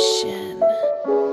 ocean.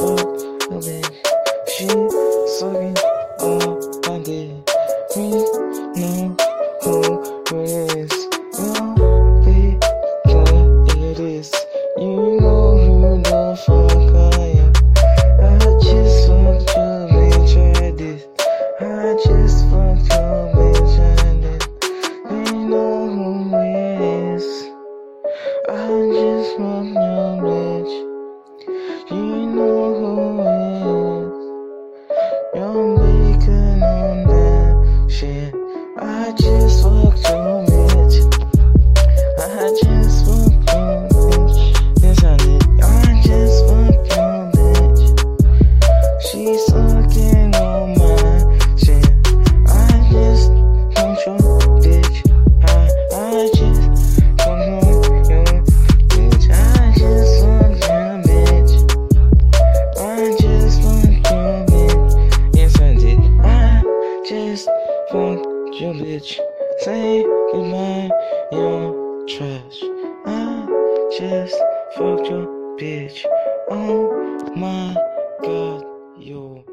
up my leg. Sucking up my dick. We know who it is. You know who the fuck I am. I just fucked your. I just your bitch. Say goodbye, you're trash. I just fucked your bitch. Oh my god, you.